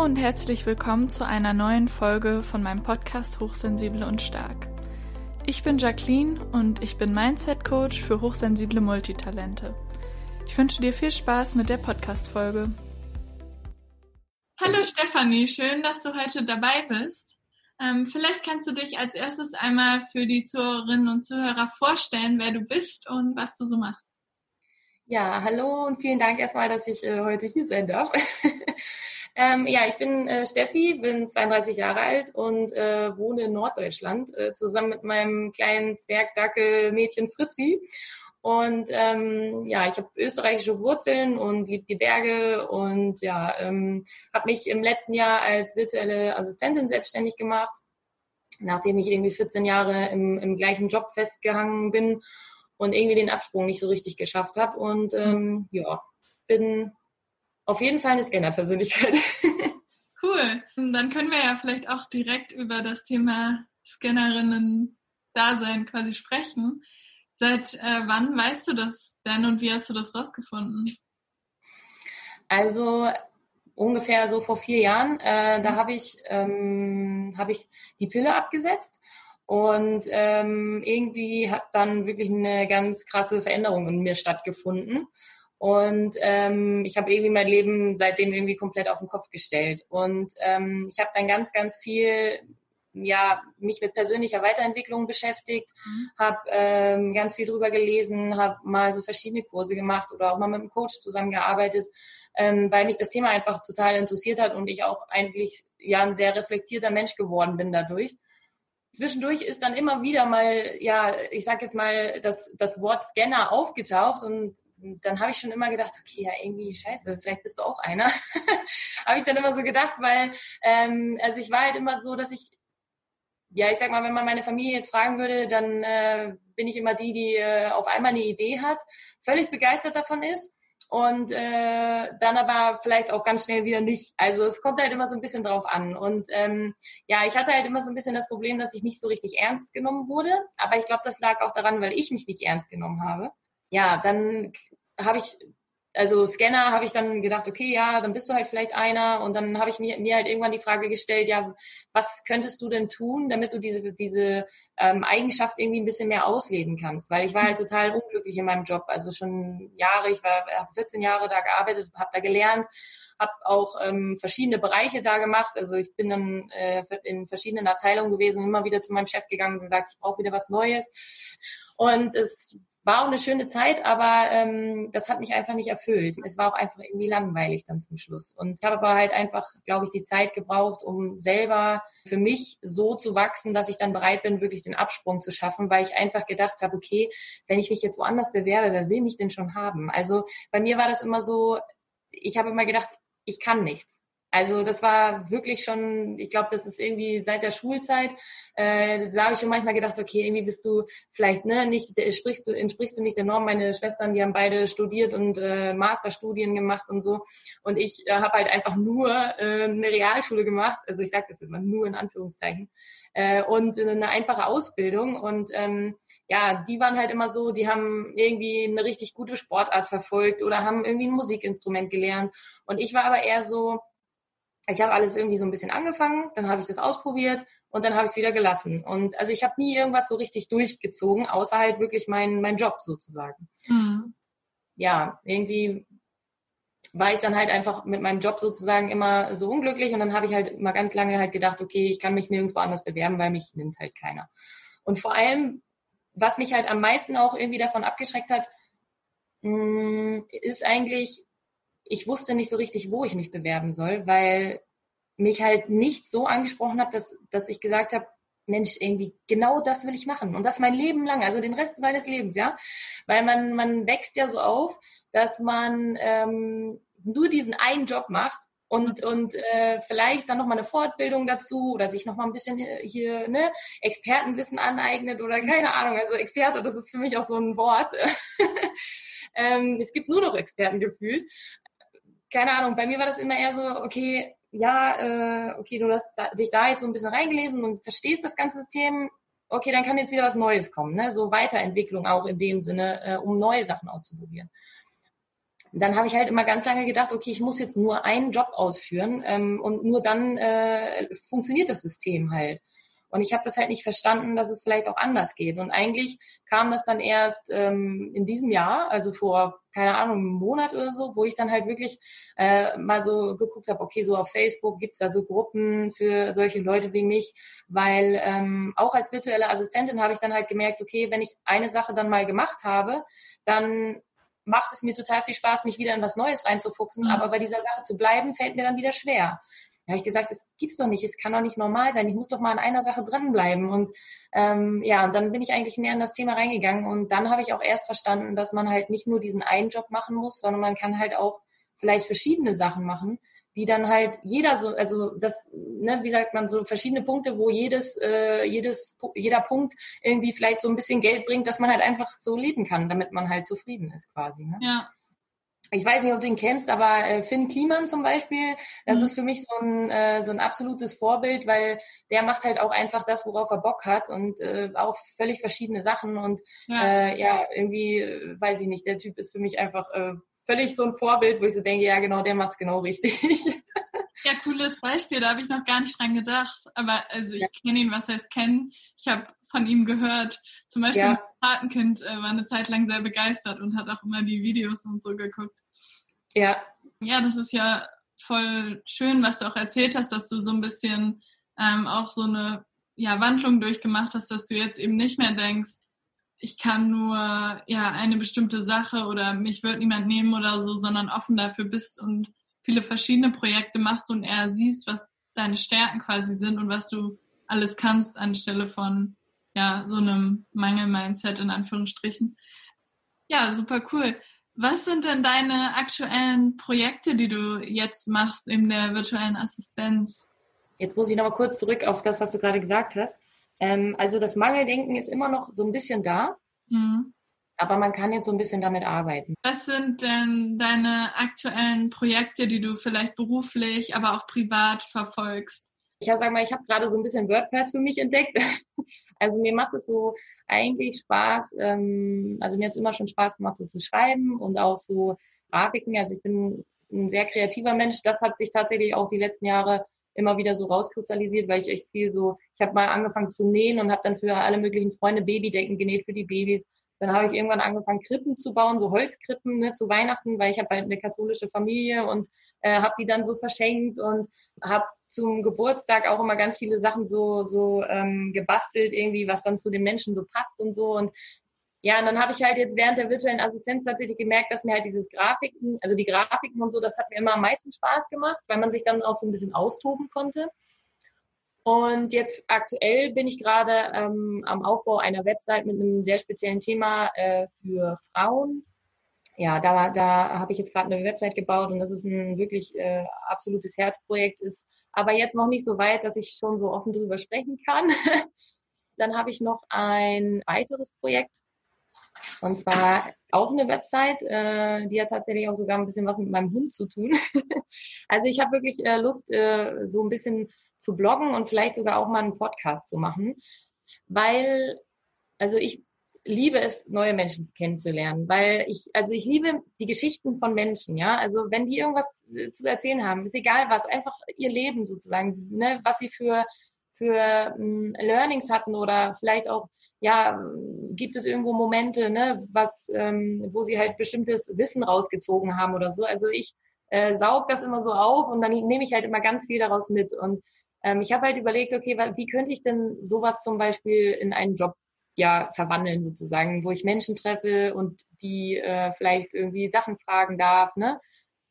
Hallo und herzlich willkommen zu einer neuen Folge von meinem Podcast Hochsensible und Stark. Ich bin Jacqueline und ich bin Mindset Coach für hochsensible Multitalente. Ich wünsche dir viel Spaß mit der Podcast-Folge. Hallo Stefanie, schön, dass du heute dabei bist. Ähm, vielleicht kannst du dich als erstes einmal für die Zuhörerinnen und Zuhörer vorstellen, wer du bist und was du so machst. Ja, hallo und vielen Dank erstmal, dass ich äh, heute hier sein darf. ähm, ja, ich bin äh, Steffi, bin 32 Jahre alt und äh, wohne in Norddeutschland äh, zusammen mit meinem kleinen Zwergdackel-Mädchen Fritzi. Und ähm, ja, ich habe österreichische Wurzeln und liebe die Berge und ja, ähm, habe mich im letzten Jahr als virtuelle Assistentin selbstständig gemacht, nachdem ich irgendwie 14 Jahre im, im gleichen Job festgehangen bin und irgendwie den Absprung nicht so richtig geschafft habe. Und ähm, ja, bin auf jeden Fall eine Scanner-Persönlichkeit. Cool. Und dann können wir ja vielleicht auch direkt über das Thema Scannerinnen-Dasein quasi sprechen. Seit äh, wann weißt du das denn und wie hast du das rausgefunden? Also ungefähr so vor vier Jahren, äh, da habe ich, ähm, hab ich die Pille abgesetzt und ähm, irgendwie hat dann wirklich eine ganz krasse Veränderung in mir stattgefunden. Und ähm, ich habe irgendwie mein Leben seitdem irgendwie komplett auf den Kopf gestellt. Und ähm, ich habe dann ganz, ganz viel ja, mich mit persönlicher Weiterentwicklung beschäftigt, mhm. habe ähm, ganz viel drüber gelesen, habe mal so verschiedene Kurse gemacht oder auch mal mit einem Coach zusammengearbeitet, ähm, weil mich das Thema einfach total interessiert hat und ich auch eigentlich ja ein sehr reflektierter Mensch geworden bin dadurch. Zwischendurch ist dann immer wieder mal, ja, ich sag jetzt mal, das, das Wort Scanner aufgetaucht und dann habe ich schon immer gedacht, okay, ja, irgendwie scheiße, vielleicht bist du auch einer. habe ich dann immer so gedacht, weil, ähm, also ich war halt immer so, dass ich, ja, ich sag mal, wenn man meine Familie jetzt fragen würde, dann äh, bin ich immer die, die äh, auf einmal eine Idee hat, völlig begeistert davon ist und äh, dann aber vielleicht auch ganz schnell wieder nicht. Also es kommt halt immer so ein bisschen drauf an. Und ähm, ja, ich hatte halt immer so ein bisschen das Problem, dass ich nicht so richtig ernst genommen wurde. Aber ich glaube, das lag auch daran, weil ich mich nicht ernst genommen habe. Ja, dann habe ich also Scanner habe ich dann gedacht, okay, ja, dann bist du halt vielleicht einer. Und dann habe ich mir, mir halt irgendwann die Frage gestellt, ja, was könntest du denn tun, damit du diese, diese ähm, Eigenschaft irgendwie ein bisschen mehr ausleben kannst? Weil ich war halt total unglücklich in meinem Job. Also schon Jahre, ich war habe 14 Jahre da gearbeitet, habe da gelernt, habe auch ähm, verschiedene Bereiche da gemacht. Also ich bin dann äh, in verschiedenen Abteilungen gewesen, immer wieder zu meinem Chef gegangen und gesagt, ich brauche wieder was Neues. Und es war auch eine schöne Zeit, aber ähm, das hat mich einfach nicht erfüllt. Es war auch einfach irgendwie langweilig dann zum Schluss. Und ich habe aber halt einfach, glaube ich, die Zeit gebraucht, um selber für mich so zu wachsen, dass ich dann bereit bin, wirklich den Absprung zu schaffen, weil ich einfach gedacht habe, okay, wenn ich mich jetzt woanders bewerbe, wer will mich denn schon haben? Also bei mir war das immer so, ich habe immer gedacht, ich kann nichts. Also das war wirklich schon, ich glaube, das ist irgendwie seit der Schulzeit. Äh, da habe ich schon manchmal gedacht, okay, irgendwie bist du vielleicht ne nicht sprichst du entsprichst du nicht der Norm. Meine Schwestern, die haben beide studiert und äh, Masterstudien gemacht und so. Und ich äh, habe halt einfach nur äh, eine Realschule gemacht. Also ich sage das immer nur in Anführungszeichen äh, und eine einfache Ausbildung und ähm, ja, die waren halt immer so, die haben irgendwie eine richtig gute Sportart verfolgt oder haben irgendwie ein Musikinstrument gelernt. Und ich war aber eher so, ich habe alles irgendwie so ein bisschen angefangen, dann habe ich das ausprobiert und dann habe ich es wieder gelassen. Und also ich habe nie irgendwas so richtig durchgezogen, außer halt wirklich mein, mein Job sozusagen. Mhm. Ja, irgendwie war ich dann halt einfach mit meinem Job sozusagen immer so unglücklich und dann habe ich halt mal ganz lange halt gedacht, okay, ich kann mich nirgendwo anders bewerben, weil mich nimmt halt keiner. Und vor allem, was mich halt am meisten auch irgendwie davon abgeschreckt hat, mm, ist eigentlich, ich wusste nicht so richtig, wo ich mich bewerben soll, weil mich halt nicht so angesprochen hat, dass, dass ich gesagt habe, Mensch, irgendwie genau das will ich machen. Und das mein Leben lang, also den Rest meines Lebens, ja. Weil man, man wächst ja so auf, dass man ähm, nur diesen einen Job macht und, und äh, vielleicht dann nochmal eine Fortbildung dazu oder sich nochmal ein bisschen hier, hier ne, Expertenwissen aneignet oder keine Ahnung. Also Experte, das ist für mich auch so ein Wort. ähm, es gibt nur noch Experten gefühlt keine Ahnung, bei mir war das immer eher so, okay, ja, äh, okay, du hast da, dich da jetzt so ein bisschen reingelesen und verstehst das ganze System, okay, dann kann jetzt wieder was Neues kommen, ne? So Weiterentwicklung auch in dem Sinne, äh, um neue Sachen auszuprobieren. dann habe ich halt immer ganz lange gedacht, okay, ich muss jetzt nur einen Job ausführen ähm, und nur dann äh, funktioniert das System halt. Und ich habe das halt nicht verstanden, dass es vielleicht auch anders geht. Und eigentlich kam das dann erst ähm, in diesem Jahr, also vor, keine Ahnung, einem Monat oder so, wo ich dann halt wirklich äh, mal so geguckt habe, okay, so auf Facebook gibt's da so Gruppen für solche Leute wie mich, weil ähm, auch als virtuelle Assistentin habe ich dann halt gemerkt, okay, wenn ich eine Sache dann mal gemacht habe, dann macht es mir total viel Spaß, mich wieder in was Neues reinzufuchsen, mhm. aber bei dieser Sache zu bleiben, fällt mir dann wieder schwer. Da habe ich gesagt, das gibt's doch nicht, es kann doch nicht normal sein, ich muss doch mal an einer Sache dranbleiben. Und ähm, ja, und dann bin ich eigentlich mehr in das Thema reingegangen und dann habe ich auch erst verstanden, dass man halt nicht nur diesen einen Job machen muss, sondern man kann halt auch vielleicht verschiedene Sachen machen, die dann halt jeder so, also das, ne, wie sagt man, so verschiedene Punkte, wo jedes, äh, jedes, jeder Punkt irgendwie vielleicht so ein bisschen Geld bringt, dass man halt einfach so leben kann, damit man halt zufrieden ist quasi. Ne? Ja ich weiß nicht, ob du ihn kennst, aber äh, Finn Kliman zum Beispiel, das mhm. ist für mich so ein, äh, so ein absolutes Vorbild, weil der macht halt auch einfach das, worauf er Bock hat und äh, auch völlig verschiedene Sachen und ja, äh, ja irgendwie, äh, weiß ich nicht, der Typ ist für mich einfach äh, völlig so ein Vorbild, wo ich so denke, ja genau, der macht's genau richtig. ja, cooles Beispiel, da habe ich noch gar nicht dran gedacht, aber also ich ja. kenne ihn, was heißt kennen, ich habe von ihm gehört. Zum Beispiel ja. mein Patenkind äh, war eine Zeit lang sehr begeistert und hat auch immer die Videos und so geguckt. Ja. Ja, das ist ja voll schön, was du auch erzählt hast, dass du so ein bisschen ähm, auch so eine ja, Wandlung durchgemacht hast, dass du jetzt eben nicht mehr denkst, ich kann nur ja eine bestimmte Sache oder mich wird niemand nehmen oder so, sondern offen dafür bist und viele verschiedene Projekte machst und eher siehst, was deine Stärken quasi sind und was du alles kannst anstelle von ja so einem Mangel-Mindset in Anführungsstrichen. Ja, super cool. Was sind denn deine aktuellen Projekte, die du jetzt machst in der virtuellen Assistenz? Jetzt muss ich nochmal kurz zurück auf das, was du gerade gesagt hast. Ähm, also das Mangeldenken ist immer noch so ein bisschen da, mhm. aber man kann jetzt so ein bisschen damit arbeiten. Was sind denn deine aktuellen Projekte, die du vielleicht beruflich, aber auch privat verfolgst? Ich sag mal, ich habe gerade so ein bisschen WordPress für mich entdeckt. Also mir macht es so eigentlich Spaß. Ähm, also mir hat es immer schon Spaß gemacht, so zu schreiben und auch so Grafiken. Also ich bin ein sehr kreativer Mensch. Das hat sich tatsächlich auch die letzten Jahre immer wieder so rauskristallisiert, weil ich echt viel so, ich habe mal angefangen zu nähen und habe dann für alle möglichen Freunde Babydecken genäht für die Babys. Dann habe ich irgendwann angefangen, Krippen zu bauen, so Holzkrippen ne, zu Weihnachten, weil ich habe halt eine katholische Familie und äh, habe die dann so verschenkt und habe zum Geburtstag auch immer ganz viele Sachen so so ähm, gebastelt irgendwie, was dann zu den Menschen so passt und so und ja, und dann habe ich halt jetzt während der virtuellen Assistenz tatsächlich gemerkt, dass mir halt dieses Grafiken, also die Grafiken und so, das hat mir immer am meisten Spaß gemacht, weil man sich dann auch so ein bisschen austoben konnte. Und jetzt aktuell bin ich gerade ähm, am Aufbau einer Website mit einem sehr speziellen Thema äh, für Frauen. Ja, da, da habe ich jetzt gerade eine Website gebaut und das ist ein wirklich äh, absolutes Herzprojekt, ist aber jetzt noch nicht so weit, dass ich schon so offen drüber sprechen kann. Dann habe ich noch ein weiteres Projekt, und zwar auch eine Website, äh, die hat tatsächlich auch sogar ein bisschen was mit meinem Hund zu tun. also ich habe wirklich äh, Lust, äh, so ein bisschen zu bloggen und vielleicht sogar auch mal einen Podcast zu machen, weil, also ich liebe es, neue Menschen kennenzulernen, weil ich, also ich liebe die Geschichten von Menschen, ja. Also wenn die irgendwas äh, zu erzählen haben, ist egal was, einfach ihr Leben sozusagen, ne, was sie für für ähm, Learnings hatten oder vielleicht auch ja, gibt es irgendwo Momente, ne, was, ähm, wo sie halt bestimmtes Wissen rausgezogen haben oder so. Also ich äh, saug das immer so auf und dann nehme ich halt immer ganz viel daraus mit. Und ähm, ich habe halt überlegt, okay, wie könnte ich denn sowas zum Beispiel in einen Job ja verwandeln sozusagen, wo ich Menschen treffe und die äh, vielleicht irgendwie Sachen fragen darf, ne?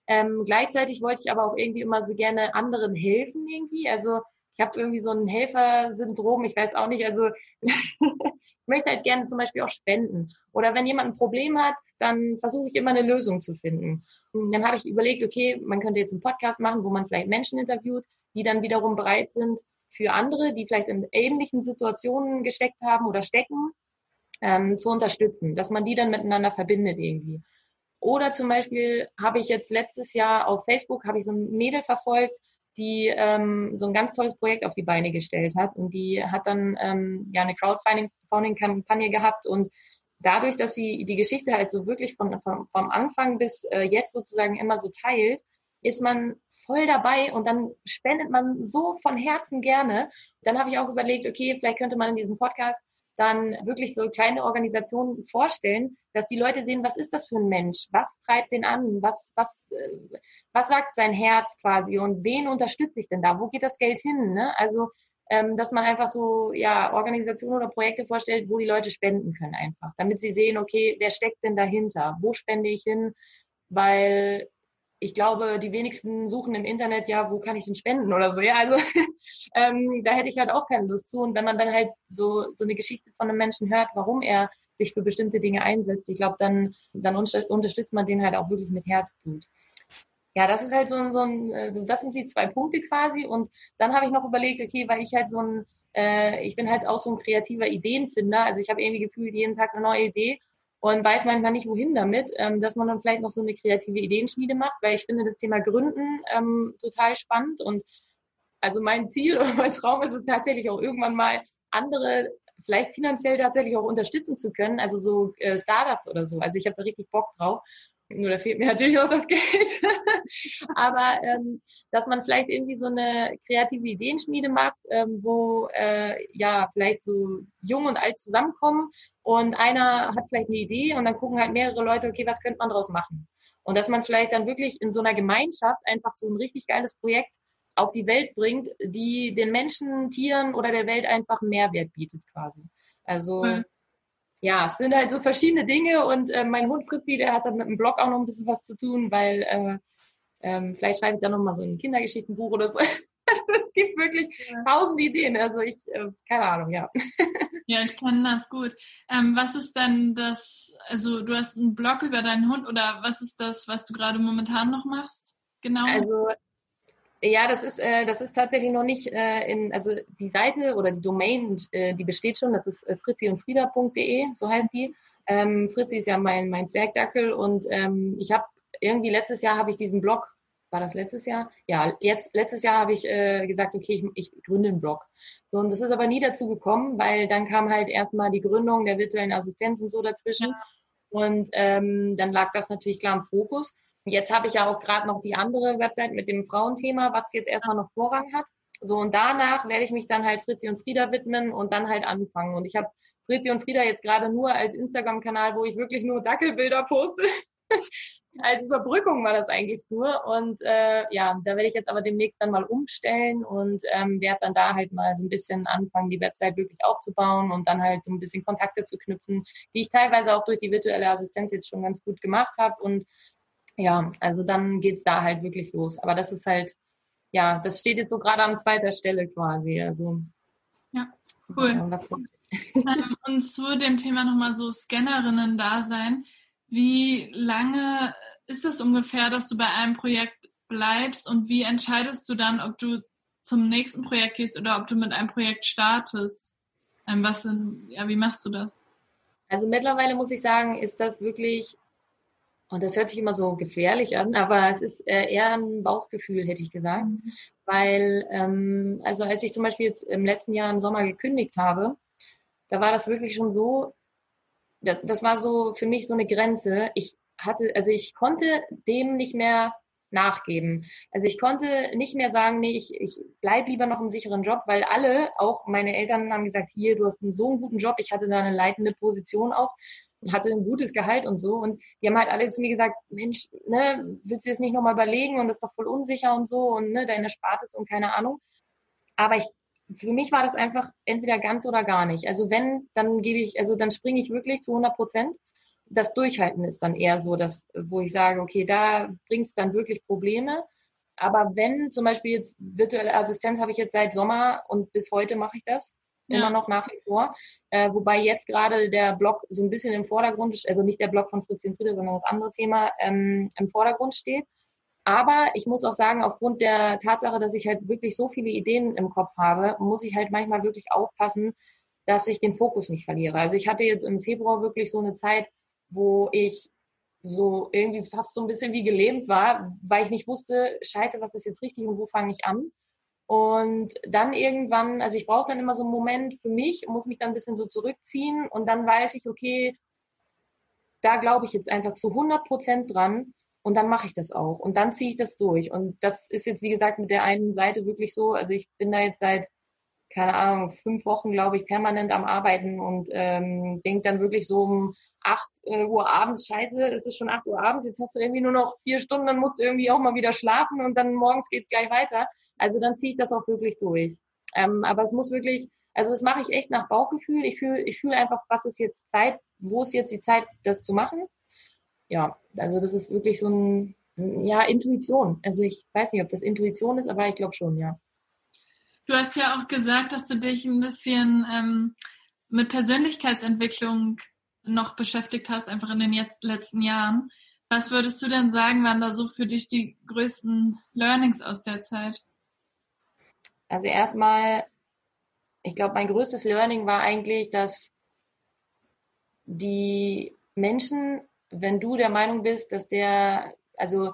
Ähm, gleichzeitig wollte ich aber auch irgendwie immer so gerne anderen helfen irgendwie. Also ich habe irgendwie so ein Helfersyndrom, ich weiß auch nicht, also ich möchte halt gerne zum Beispiel auch spenden. Oder wenn jemand ein Problem hat, dann versuche ich immer eine Lösung zu finden. Und dann habe ich überlegt, okay, man könnte jetzt einen Podcast machen, wo man vielleicht Menschen interviewt, die dann wiederum bereit sind, für andere, die vielleicht in ähnlichen Situationen gesteckt haben oder stecken, ähm, zu unterstützen, dass man die dann miteinander verbindet irgendwie. Oder zum Beispiel habe ich jetzt letztes Jahr auf Facebook, habe ich so ein Mädel verfolgt, die ähm, so ein ganz tolles Projekt auf die Beine gestellt hat. Und die hat dann ähm, ja eine Crowdfunding-Kampagne gehabt und dadurch, dass sie die Geschichte halt so wirklich von, vom, vom Anfang bis äh, jetzt sozusagen immer so teilt, ist man voll dabei und dann spendet man so von Herzen gerne. Dann habe ich auch überlegt, okay, vielleicht könnte man in diesem Podcast dann wirklich so kleine Organisationen vorstellen, dass die Leute sehen, was ist das für ein Mensch? Was treibt den an? Was, was, äh, was sagt sein Herz quasi? Und wen unterstütze ich denn da? Wo geht das Geld hin? Ne? Also, ähm, dass man einfach so, ja, Organisationen oder Projekte vorstellt, wo die Leute spenden können einfach, damit sie sehen, okay, wer steckt denn dahinter? Wo spende ich hin? Weil ich glaube, die wenigsten suchen im Internet, ja, wo kann ich denn spenden oder so. Ja, also ähm, da hätte ich halt auch keine Lust zu. Und wenn man dann halt so, so eine Geschichte von einem Menschen hört, warum er sich für bestimmte Dinge einsetzt, ich glaube, dann, dann unterstützt man den halt auch wirklich mit Herzblut. Ja, das ist halt so, ein, so ein, äh, das sind die zwei Punkte quasi. Und dann habe ich noch überlegt, okay, weil ich halt so ein, äh, ich bin halt auch so ein kreativer Ideenfinder. Also ich habe irgendwie gefühlt jeden Tag eine neue Idee und weiß manchmal nicht, wohin damit, ähm, dass man dann vielleicht noch so eine kreative Ideenschmiede macht, weil ich finde das Thema Gründen ähm, total spannend und also mein Ziel oder mein Traum ist es tatsächlich auch irgendwann mal andere vielleicht finanziell tatsächlich auch unterstützen zu können, also so äh, Startups oder so. Also ich habe da richtig Bock drauf. Nur da fehlt mir natürlich auch das Geld. Aber ähm, dass man vielleicht irgendwie so eine kreative Ideenschmiede macht, ähm, wo äh, ja vielleicht so jung und alt zusammenkommen und einer hat vielleicht eine Idee und dann gucken halt mehrere Leute, okay, was könnte man daraus machen? Und dass man vielleicht dann wirklich in so einer Gemeinschaft einfach so ein richtig geiles Projekt auf die Welt bringt, die den Menschen, Tieren oder der Welt einfach einen Mehrwert bietet quasi. Also mhm. ja, es sind halt so verschiedene Dinge und äh, mein Hund Fritzi, der hat dann mit dem Blog auch noch ein bisschen was zu tun, weil äh, ähm, vielleicht schreibe ich da noch mal so ein Kindergeschichtenbuch oder so. es gibt wirklich ja. tausend Ideen. Also ich, äh, keine Ahnung, ja. Ja, ich kenne das gut. Ähm, was ist denn das, also du hast einen Blog über deinen Hund oder was ist das, was du gerade momentan noch machst? Genau. Also ja, das ist, äh, das ist tatsächlich noch nicht äh, in, also die Seite oder die Domain, äh, die besteht schon, das ist äh, fritziundfrieda.de, so heißt die. Ähm, Fritzi ist ja mein, mein Zwergdackel und ähm, ich habe irgendwie letztes Jahr habe ich diesen Blog war das letztes Jahr? Ja, jetzt letztes Jahr habe ich äh, gesagt, okay, ich, ich gründe einen Blog. So, und das ist aber nie dazu gekommen, weil dann kam halt erstmal die Gründung der virtuellen Assistenz und so dazwischen. Ja. Und ähm, dann lag das natürlich klar im Fokus. Jetzt habe ich ja auch gerade noch die andere Website mit dem Frauenthema, was jetzt erstmal noch Vorrang hat. So, und danach werde ich mich dann halt Fritzi und Frieda widmen und dann halt anfangen. Und ich habe Fritzi und Frieda jetzt gerade nur als Instagram-Kanal, wo ich wirklich nur Dackelbilder poste. als Überbrückung war das eigentlich nur. Und äh, ja, da werde ich jetzt aber demnächst dann mal umstellen und ähm, werde dann da halt mal so ein bisschen anfangen, die Website wirklich aufzubauen und dann halt so ein bisschen Kontakte zu knüpfen, die ich teilweise auch durch die virtuelle Assistenz jetzt schon ganz gut gemacht habe. Und ja, also dann geht's da halt wirklich los. Aber das ist halt, ja, das steht jetzt so gerade an zweiter Stelle quasi. Also ja, cool. Ähm, und zu dem Thema nochmal so Scannerinnen-Dasein. Wie lange ist es ungefähr, dass du bei einem Projekt bleibst und wie entscheidest du dann, ob du zum nächsten Projekt gehst oder ob du mit einem Projekt startest? Ähm, was sind, ja, wie machst du das? Also mittlerweile muss ich sagen, ist das wirklich, und das hört sich immer so gefährlich an, aber es ist äh, eher ein Bauchgefühl, hätte ich gesagt. Mhm. Weil, ähm, also als ich zum Beispiel jetzt im letzten Jahr im Sommer gekündigt habe, da war das wirklich schon so, das, war so für mich so eine Grenze. Ich hatte, also ich konnte dem nicht mehr nachgeben. Also ich konnte nicht mehr sagen, nee, ich, ich bleib lieber noch im sicheren Job, weil alle, auch meine Eltern haben gesagt, hier, du hast einen so einen guten Job, ich hatte da eine leitende Position auch, hatte ein gutes Gehalt und so. Und die haben halt alle zu mir gesagt, Mensch, ne, willst du das nicht nochmal überlegen und das ist doch voll unsicher und so und ne, deine Spartes und keine Ahnung. Aber ich für mich war das einfach entweder ganz oder gar nicht. Also wenn, dann gebe ich, also dann springe ich wirklich zu 100 Prozent. Das Durchhalten ist dann eher so, dass, wo ich sage, okay, da bringt es dann wirklich Probleme. Aber wenn zum Beispiel jetzt virtuelle Assistenz habe ich jetzt seit Sommer und bis heute mache ich das ja. immer noch nach wie vor. Äh, wobei jetzt gerade der Blog so ein bisschen im Vordergrund, also nicht der Blog von Fritz Friede, sondern das andere Thema ähm, im Vordergrund steht. Aber ich muss auch sagen, aufgrund der Tatsache, dass ich halt wirklich so viele Ideen im Kopf habe, muss ich halt manchmal wirklich aufpassen, dass ich den Fokus nicht verliere. Also ich hatte jetzt im Februar wirklich so eine Zeit, wo ich so irgendwie fast so ein bisschen wie gelähmt war, weil ich nicht wusste, scheiße, was ist jetzt richtig und wo fange ich an? Und dann irgendwann, also ich brauche dann immer so einen Moment für mich, muss mich dann ein bisschen so zurückziehen und dann weiß ich, okay, da glaube ich jetzt einfach zu 100 Prozent dran und dann mache ich das auch und dann ziehe ich das durch. Und das ist jetzt, wie gesagt, mit der einen Seite wirklich so. Also ich bin da jetzt seit, keine Ahnung, fünf Wochen, glaube ich, permanent am Arbeiten und ähm, denke dann wirklich so um 8 äh, Uhr abends, scheiße, es ist schon 8 Uhr abends, jetzt hast du irgendwie nur noch vier Stunden, dann musst du irgendwie auch mal wieder schlafen und dann morgens geht's gleich weiter. Also dann ziehe ich das auch wirklich durch. Ähm, aber es muss wirklich, also das mache ich echt nach Bauchgefühl. Ich fühle ich fühl einfach, was ist jetzt Zeit, wo ist jetzt die Zeit, das zu machen. Ja, also das ist wirklich so ein, ja, Intuition. Also ich weiß nicht, ob das Intuition ist, aber ich glaube schon, ja. Du hast ja auch gesagt, dass du dich ein bisschen ähm, mit Persönlichkeitsentwicklung noch beschäftigt hast, einfach in den jetzt, letzten Jahren. Was würdest du denn sagen, waren da so für dich die größten Learnings aus der Zeit? Also erstmal, ich glaube, mein größtes Learning war eigentlich, dass die Menschen, wenn du der Meinung bist, dass der, also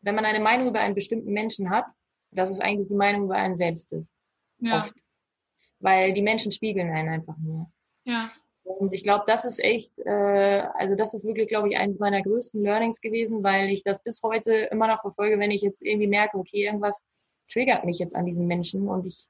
wenn man eine Meinung über einen bestimmten Menschen hat, dass es eigentlich die Meinung über einen selbst ist. Ja. Oft. Weil die Menschen spiegeln einen einfach nur. Ja. Und ich glaube, das ist echt, äh, also das ist wirklich, glaube ich, eines meiner größten Learnings gewesen, weil ich das bis heute immer noch verfolge, wenn ich jetzt irgendwie merke, okay, irgendwas triggert mich jetzt an diesen Menschen und ich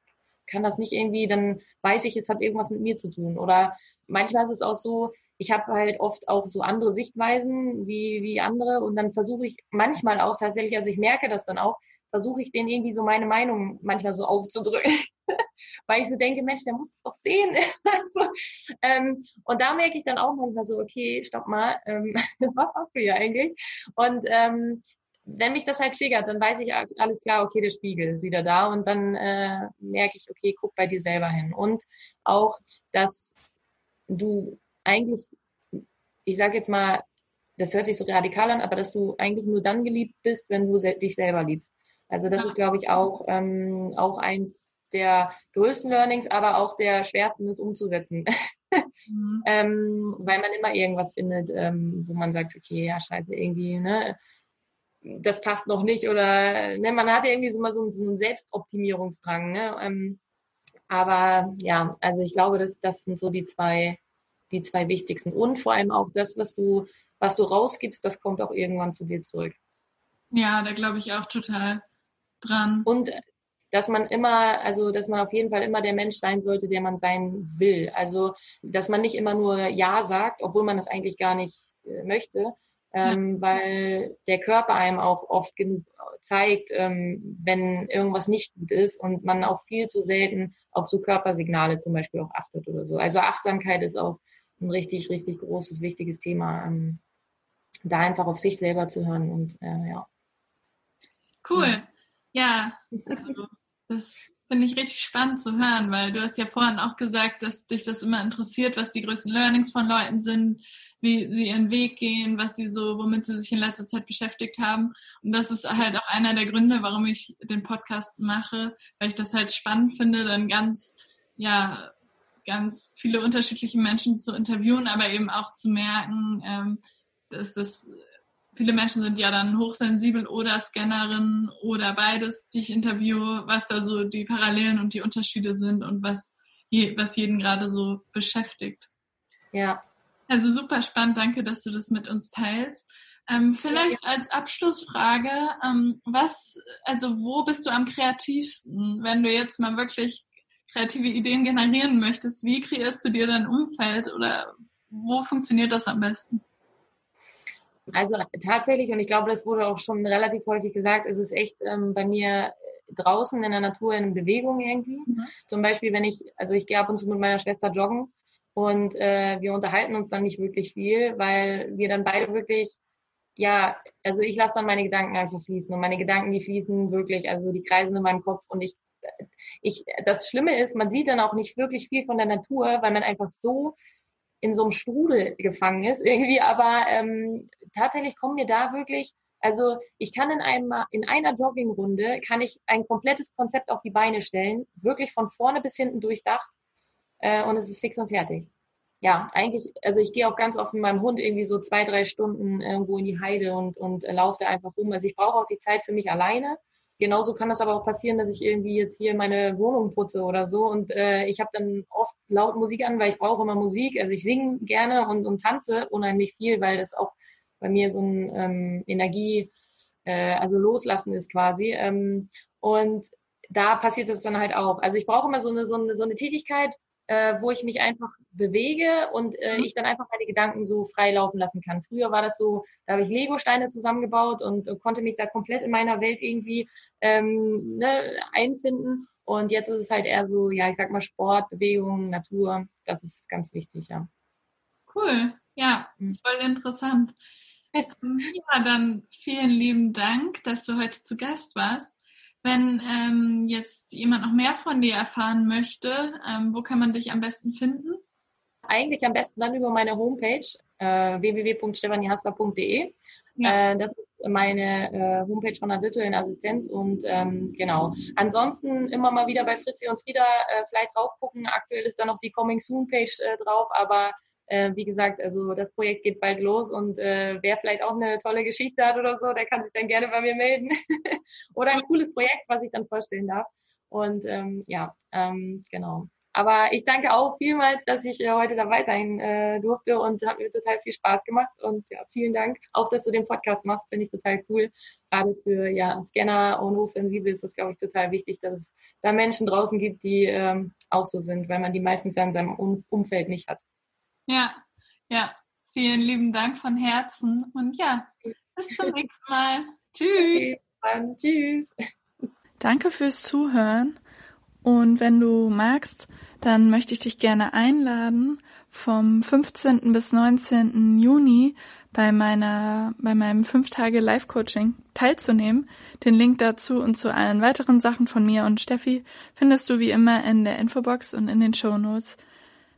kann das nicht irgendwie, dann weiß ich, es hat irgendwas mit mir zu tun. Oder manchmal ist es auch so, ich habe halt oft auch so andere Sichtweisen wie, wie andere und dann versuche ich manchmal auch tatsächlich, also ich merke das dann auch, versuche ich denen irgendwie so meine Meinung manchmal so aufzudrücken. Weil ich so denke, Mensch, der muss es doch sehen. also, ähm, und da merke ich dann auch manchmal so, okay, stopp mal, ähm, was hast du hier eigentlich? Und ähm, wenn mich das halt triggert, dann weiß ich alles klar, okay, der Spiegel ist wieder da und dann äh, merke ich, okay, guck bei dir selber hin. Und auch, dass du eigentlich, ich sage jetzt mal, das hört sich so radikal an, aber dass du eigentlich nur dann geliebt bist, wenn du dich selber liebst. Also das ja. ist, glaube ich, auch, ähm, auch eins der größten Learnings, aber auch der schwersten, ist umzusetzen. mhm. ähm, weil man immer irgendwas findet, ähm, wo man sagt, okay, ja, scheiße, irgendwie, ne, das passt noch nicht oder ne, man hat ja irgendwie so mal so, so einen Selbstoptimierungsdrang. Ne? Ähm, aber ja, also ich glaube, dass das sind so die zwei, die zwei wichtigsten. Und vor allem auch das, was du, was du rausgibst, das kommt auch irgendwann zu dir zurück. Ja, da glaube ich auch total dran. Und dass man immer, also dass man auf jeden Fall immer der Mensch sein sollte, der man sein will. Also dass man nicht immer nur Ja sagt, obwohl man das eigentlich gar nicht äh, möchte, ähm, ja. weil der Körper einem auch oft genug zeigt, ähm, wenn irgendwas nicht gut ist und man auch viel zu selten auf so Körpersignale zum Beispiel auch achtet oder so. Also Achtsamkeit ist auch ein richtig, richtig großes, wichtiges Thema, ähm, da einfach auf sich selber zu hören und äh, ja. Cool. Ja, also das finde ich richtig spannend zu hören, weil du hast ja vorhin auch gesagt, dass dich das immer interessiert, was die größten Learnings von Leuten sind, wie sie ihren Weg gehen, was sie so, womit sie sich in letzter Zeit beschäftigt haben. Und das ist halt auch einer der Gründe, warum ich den Podcast mache, weil ich das halt spannend finde, dann ganz, ja, ganz viele unterschiedliche Menschen zu interviewen, aber eben auch zu merken, ähm, dass das viele Menschen sind ja dann hochsensibel oder Scannerin oder beides, die ich interviewe, was da so die Parallelen und die Unterschiede sind und was, je, was jeden gerade so beschäftigt. Ja. Also super spannend, danke, dass du das mit uns teilst. Ähm, vielleicht als Abschlussfrage, ähm, was, also wo bist du am kreativsten, wenn du jetzt mal wirklich kreative Ideen generieren möchtest? Wie kreierst du dir dein Umfeld oder wo funktioniert das am besten? Also tatsächlich, und ich glaube, das wurde auch schon relativ häufig gesagt, ist es echt ähm, bei mir draußen in der Natur in Bewegung irgendwie. Mhm. Zum Beispiel, wenn ich, also ich gehe ab und zu mit meiner Schwester joggen und äh, wir unterhalten uns dann nicht wirklich viel, weil wir dann beide wirklich, ja, also ich lasse dann meine Gedanken einfach fließen und meine Gedanken, die fließen wirklich, also die kreisen in meinem Kopf und ich, ich, das Schlimme ist, man sieht dann auch nicht wirklich viel von der Natur, weil man einfach so in so einem Strudel gefangen ist irgendwie, aber ähm, tatsächlich kommen mir da wirklich, also ich kann in einem, in einer Joggingrunde kann ich ein komplettes Konzept auf die Beine stellen, wirklich von vorne bis hinten durchdacht äh, und es ist fix und fertig. Ja, eigentlich, also ich gehe auch ganz oft mit meinem Hund irgendwie so zwei, drei Stunden irgendwo in die Heide und, und äh, laufe da einfach rum. Also ich brauche auch die Zeit für mich alleine. Genauso kann das aber auch passieren, dass ich irgendwie jetzt hier meine Wohnung putze oder so und äh, ich habe dann oft laut Musik an, weil ich brauche immer Musik. Also ich singe gerne und, und tanze unheimlich viel, weil das auch bei mir so ein ähm, Energie, äh, also loslassen ist quasi. Ähm, und da passiert das dann halt auch. Also ich brauche immer so eine, so eine, so eine Tätigkeit, äh, wo ich mich einfach bewege und äh, mhm. ich dann einfach meine Gedanken so frei laufen lassen kann. Früher war das so, da habe ich Lego-Steine zusammengebaut und äh, konnte mich da komplett in meiner Welt irgendwie ähm, ne, einfinden. Und jetzt ist es halt eher so, ja, ich sag mal Sport, Bewegung, Natur. Das ist ganz wichtig, ja. Cool, ja, mhm. voll interessant. Ähm, ja, dann vielen lieben Dank, dass du heute zu Gast warst. Wenn ähm, jetzt jemand noch mehr von dir erfahren möchte, ähm, wo kann man dich am besten finden? Eigentlich am besten dann über meine Homepage äh, www.stefaniehasler.de. Ja. Äh, das ist meine äh, Homepage von der virtuellen Assistenz und ähm, genau. Ansonsten immer mal wieder bei Fritzi und Frieda äh, vielleicht drauf gucken. Aktuell ist da noch die Coming Soon Page äh, drauf, aber äh, wie gesagt, also das Projekt geht bald los und äh, wer vielleicht auch eine tolle Geschichte hat oder so, der kann sich dann gerne bei mir melden. oder ein cooles Projekt, was ich dann vorstellen darf. Und ähm, ja, ähm, genau. Aber ich danke auch vielmals, dass ich äh, heute dabei sein äh, durfte und hat mir total viel Spaß gemacht. Und ja, vielen Dank. Auch, dass du den Podcast machst, finde ich total cool. Gerade für ja, Scanner und Hochsensibel ist das, glaube ich, total wichtig, dass es da Menschen draußen gibt, die ähm, auch so sind, weil man die meistens ja in seinem um Umfeld nicht hat. Ja, ja. Vielen lieben Dank von Herzen. Und ja, bis zum nächsten Mal. Tschüss. Okay, tschüss. Danke fürs Zuhören. Und wenn du magst, dann möchte ich dich gerne einladen, vom 15. bis 19. Juni bei meiner, bei meinem 5 Tage Live Coaching teilzunehmen. Den Link dazu und zu allen weiteren Sachen von mir und Steffi findest du wie immer in der Infobox und in den Show Notes.